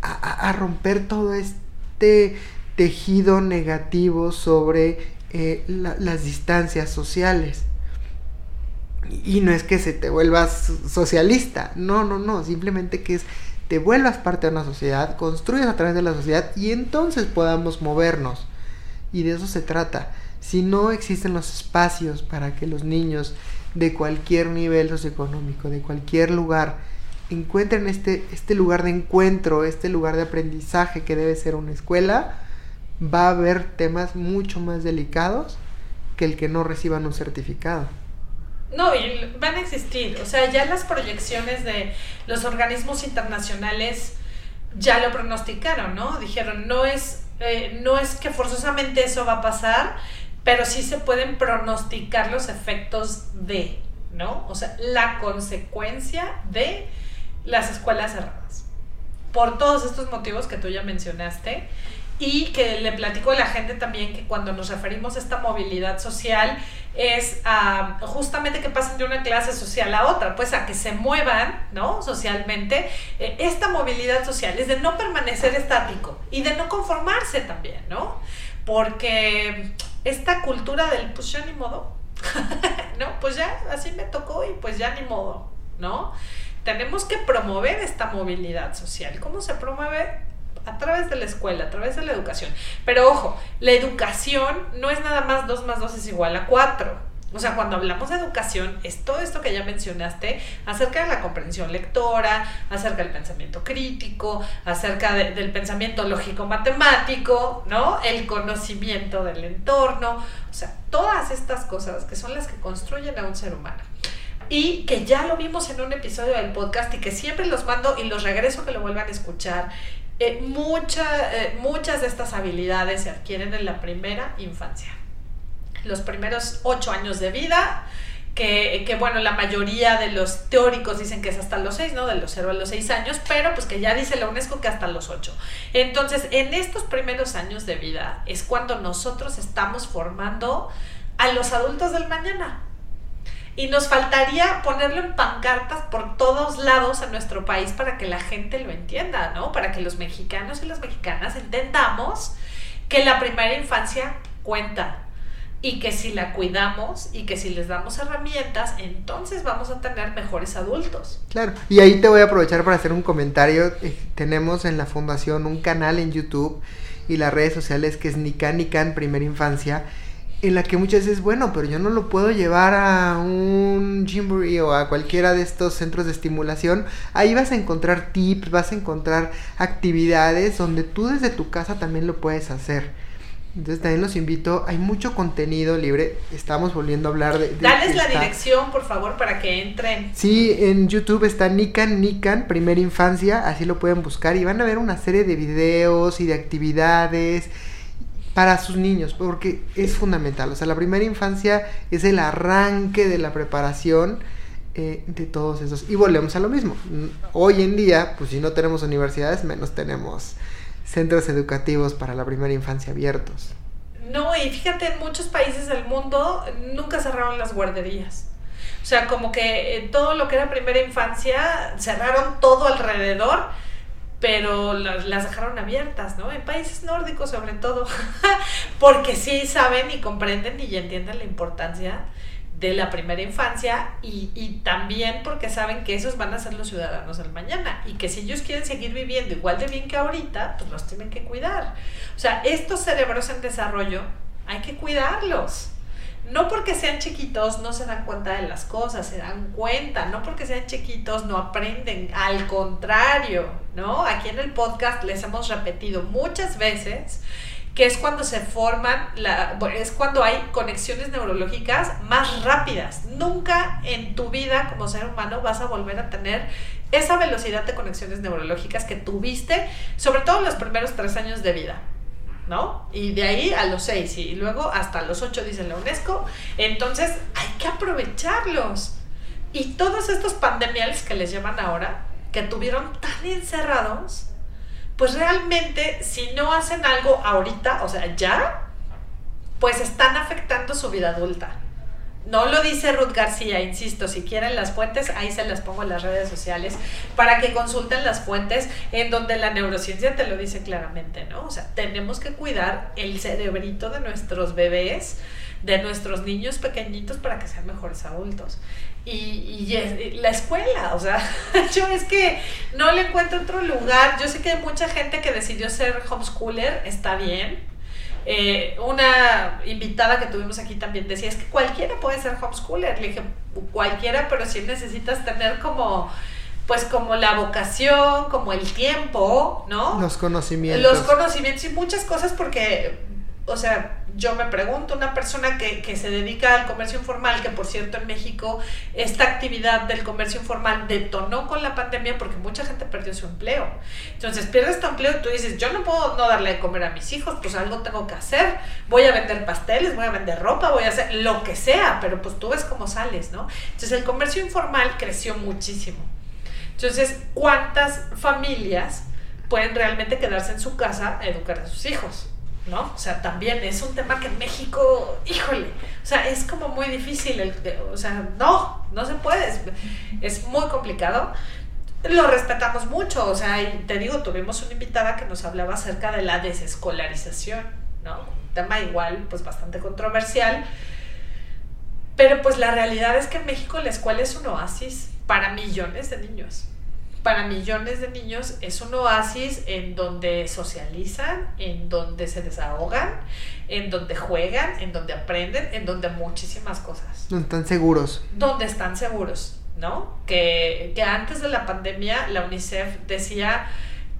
a, romper todo este tejido negativo sobre eh, la, las distancias sociales. Y no es que se te vuelvas socialista, no, no, no, simplemente que es te vuelvas parte de una sociedad, construyas a través de la sociedad y entonces podamos movernos. Y de eso se trata. Si no existen los espacios para que los niños de cualquier nivel socioeconómico, de cualquier lugar, encuentren este, este lugar de encuentro, este lugar de aprendizaje que debe ser una escuela, va a haber temas mucho más delicados que el que no reciban un certificado. No, van a existir. O sea, ya las proyecciones de los organismos internacionales ya lo pronosticaron, ¿no? Dijeron, no es, eh, no es que forzosamente eso va a pasar, pero sí se pueden pronosticar los efectos de, ¿no? O sea, la consecuencia de las escuelas cerradas. Por todos estos motivos que tú ya mencionaste y que le platico a la gente también que cuando nos referimos a esta movilidad social es justamente que pasen de una clase social a otra, pues a que se muevan, ¿no? Socialmente. Eh, esta movilidad social es de no permanecer estático y de no conformarse también, ¿no? Porque esta cultura del pues ya ni modo, ¿no? Pues ya así me tocó y pues ya ni modo, ¿no? Tenemos que promover esta movilidad social. ¿Cómo se promueve? A través de la escuela, a través de la educación. Pero ojo, la educación no es nada más 2 más 2 es igual a 4 o sea, cuando hablamos de educación, es todo esto que ya mencionaste acerca de la comprensión lectora, acerca del pensamiento crítico, acerca del pensamiento lógico-matemático, ¿no? El conocimiento del entorno, o sea, todas estas cosas que son las que construyen a un ser humano. Y que ya lo vimos en un episodio del podcast y que siempre los mando y los regreso que lo vuelvan a escuchar. Eh, eh, muchas de estas habilidades se adquieren en la primera infancia los primeros ocho años de vida, que, que, bueno, la mayoría de los teóricos dicen que es hasta los seis, ¿no? De los cero a los seis años, pero pues que ya dice la UNESCO que hasta los ocho. Entonces, en estos primeros años de vida es cuando nosotros estamos formando a los adultos del mañana. Y nos faltaría ponerlo en pancartas por todos lados en nuestro país para que la gente lo entienda, ¿no? Para que los mexicanos y las mexicanas entendamos que la primera infancia cuenta, y que si la cuidamos y que si les damos herramientas, entonces vamos a tener mejores adultos. Claro, y ahí te voy a aprovechar para hacer un comentario. Eh, tenemos en la fundación un canal en YouTube y las redes sociales que es Nican Nican Primera Infancia, en la que muchas veces, bueno, pero yo no lo puedo llevar a un gymboree o a cualquiera de estos centros de estimulación. Ahí vas a encontrar tips, vas a encontrar actividades donde tú desde tu casa también lo puedes hacer. Entonces también los invito, hay mucho contenido libre, estamos volviendo a hablar de... de Dales la dirección, por favor, para que entren. Sí, en YouTube está Nikan Nikan, Primera Infancia, así lo pueden buscar y van a ver una serie de videos y de actividades para sus niños, porque es fundamental, o sea, la primera infancia es el arranque de la preparación eh, de todos esos. Y volvemos a lo mismo, hoy en día, pues si no tenemos universidades, menos tenemos centros educativos para la primera infancia abiertos. No, y fíjate, en muchos países del mundo nunca cerraron las guarderías. O sea, como que eh, todo lo que era primera infancia cerraron todo alrededor, pero las, las dejaron abiertas, ¿no? En países nórdicos sobre todo, porque sí saben y comprenden y entienden la importancia de la primera infancia y, y, también porque saben que esos van a ser los ciudadanos del mañana y que si ellos quieren seguir viviendo igual de bien que ahorita, pues los tienen que cuidar. O sea, estos cerebros en desarrollo hay que cuidarlos. No porque sean chiquitos no se dan cuenta de las cosas, se dan cuenta, no porque sean chiquitos no aprenden, al contrario, ¿no? Aquí en el podcast les hemos repetido muchas veces que es cuando se forman, la, es cuando hay conexiones neurológicas más rápidas. Nunca en tu vida como ser humano vas a volver a tener esa velocidad de conexiones neurológicas que tuviste, sobre todo en los primeros tres años de vida. ¿No? Y de ahí a los seis y luego hasta los ocho, dice la UNESCO. Entonces hay que aprovecharlos. Y todos estos pandemiales que les llaman ahora, que tuvieron tan encerrados, pues realmente si no hacen algo ahorita, o sea, ya, pues están afectando su vida adulta. No lo dice Ruth García, insisto, si quieren las fuentes, ahí se las pongo en las redes sociales para que consulten las fuentes en donde la neurociencia te lo dice claramente, ¿no? O sea, tenemos que cuidar el cerebrito de nuestros bebés de nuestros niños pequeñitos para que sean mejores adultos. Y, y, la escuela, o sea, yo es que no le encuentro otro lugar. Yo sé que hay mucha gente que decidió ser homeschooler, está bien. Eh, una invitada que tuvimos aquí también decía, es que cualquiera puede ser homeschooler. Le dije, cualquiera, pero si necesitas tener como pues como la vocación, como el tiempo, ¿no? Los conocimientos. Los conocimientos y muchas cosas porque, o sea, yo me pregunto, una persona que, se dedica al comercio informal, que por cierto en México esta actividad del comercio informal detonó con la pandemia porque mucha gente perdió su empleo. Entonces pierdes tu empleo y tú dices, yo no puedo no darle de comer a mis hijos, pues algo tengo que hacer. Voy a vender pasteles, voy a vender ropa, voy a hacer lo que sea, pero pues tú ves cómo sales, ¿no? Entonces el comercio informal creció muchísimo. Entonces, ¿cuántas familias pueden realmente quedarse en su casa a educar a sus hijos? ¿No? O sea, también es un tema que en México, híjole, o sea, es como muy difícil, el, o sea, no, no se puede, es, muy complicado. Lo respetamos mucho, o sea, te digo, tuvimos una invitada que nos hablaba acerca de la desescolarización, ¿no? Un tema igual, pues bastante controversial, pero pues la realidad es que en México la escuela es un oasis para millones de niños para millones de niños es un oasis en donde socializan, en donde se desahogan, en donde juegan, en donde aprenden, en donde muchísimas cosas. Donde están seguros. Donde están seguros, ¿no? Que, que antes de la pandemia la UNICEF decía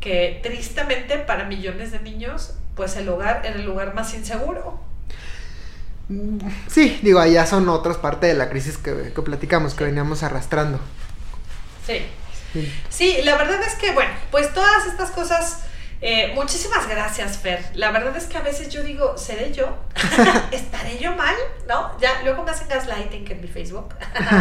que tristemente para millones de niños, pues el hogar era el lugar más inseguro. Sí, digo, allá son otras partes de la crisis que, que platicamos, que veníamos arrastrando. Sí. Sí. la verdad es que, bueno, pues todas estas cosas... Eh, muchísimas gracias, Fer. La verdad es que a veces yo digo, ¿seré yo? ¿Estaré yo mal? ¿No? Ya, luego me hacen gaslighting en mi Facebook.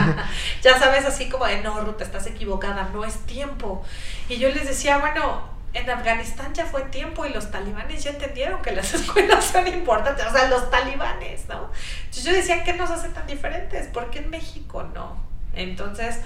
ya sabes, así como de, no, Ruta, estás equivocada, no es tiempo. Y yo les decía, bueno, en Afganistán ya fue tiempo y los talibanes ya entendieron que las escuelas son importantes. O sea, los talibanes, ¿no? Yo decía, ¿qué nos hace tan diferentes? ¿Por qué en México no? Entonces,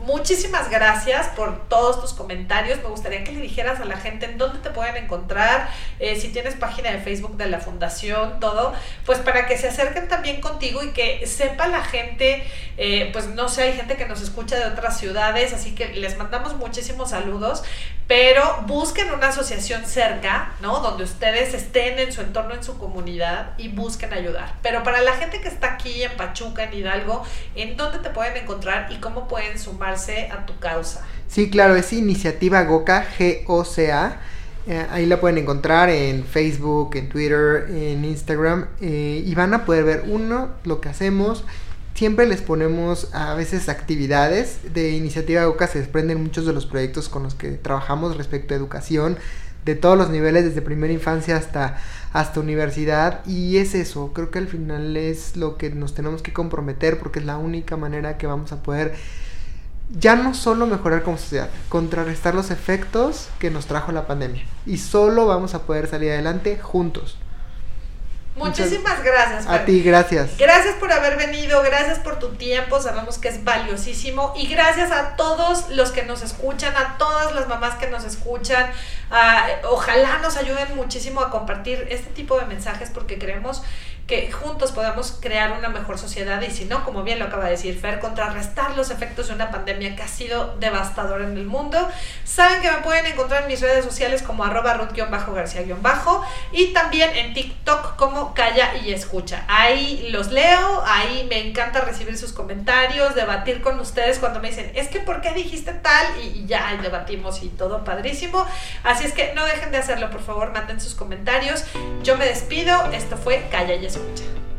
Muchísimas gracias por todos tus comentarios. Me gustaría que le dijeras a la gente en dónde te pueden encontrar, eh, si tienes página de Facebook de la fundación, todo, pues para que se acerquen también contigo y que sepa la gente, eh, pues no sé, hay gente que nos escucha de otras ciudades, así que les mandamos muchísimos saludos, pero busquen una asociación cerca, ¿no? Donde ustedes estén en su entorno, en su comunidad y busquen ayudar. Pero para la gente que está aquí en Pachuca, en Hidalgo, ¿en dónde te pueden encontrar y cómo pueden sumar? A tu causa. Sí, claro, es Iniciativa GOCA, G-O-C-A. Eh, ahí la pueden encontrar en Facebook, en Twitter, en Instagram. Eh, y van a poder ver, uno, lo que hacemos. Siempre les ponemos a veces actividades. De Iniciativa GOCA se desprenden muchos de los proyectos con los que trabajamos respecto a educación, de todos los niveles, desde primera infancia hasta, hasta universidad. Y es eso, creo que al final es lo que nos tenemos que comprometer porque es la única manera que vamos a poder ya no solo mejorar como sociedad, contrarrestar los efectos que nos trajo la pandemia. Y solo vamos a poder salir adelante juntos. Muchísimas gracias. A ti, gracias. Gracias por haber venido, gracias por tu tiempo, sabemos que es valiosísimo y gracias a todos los que nos escuchan, a todas las mamás que nos escuchan. ojalá nos ayuden muchísimo a compartir este tipo de mensajes porque creemos que juntos podamos crear una mejor sociedad y si no, como bien lo acaba de decir Fer, contrarrestar los efectos de una pandemia que ha sido devastadora en el mundo. Saben que me pueden encontrar en mis redes sociales como arroba ruth-garcía-bajo y también en TikTok como calla y escucha. Ahí los leo, ahí me encanta recibir sus comentarios, debatir con ustedes cuando me dicen, es que ¿por qué dijiste tal? Y, ya debatimos y todo padrísimo. Así es que no dejen de hacerlo, por favor, manden sus comentarios. Yo me despido, esto fue Calla y escucha. episode.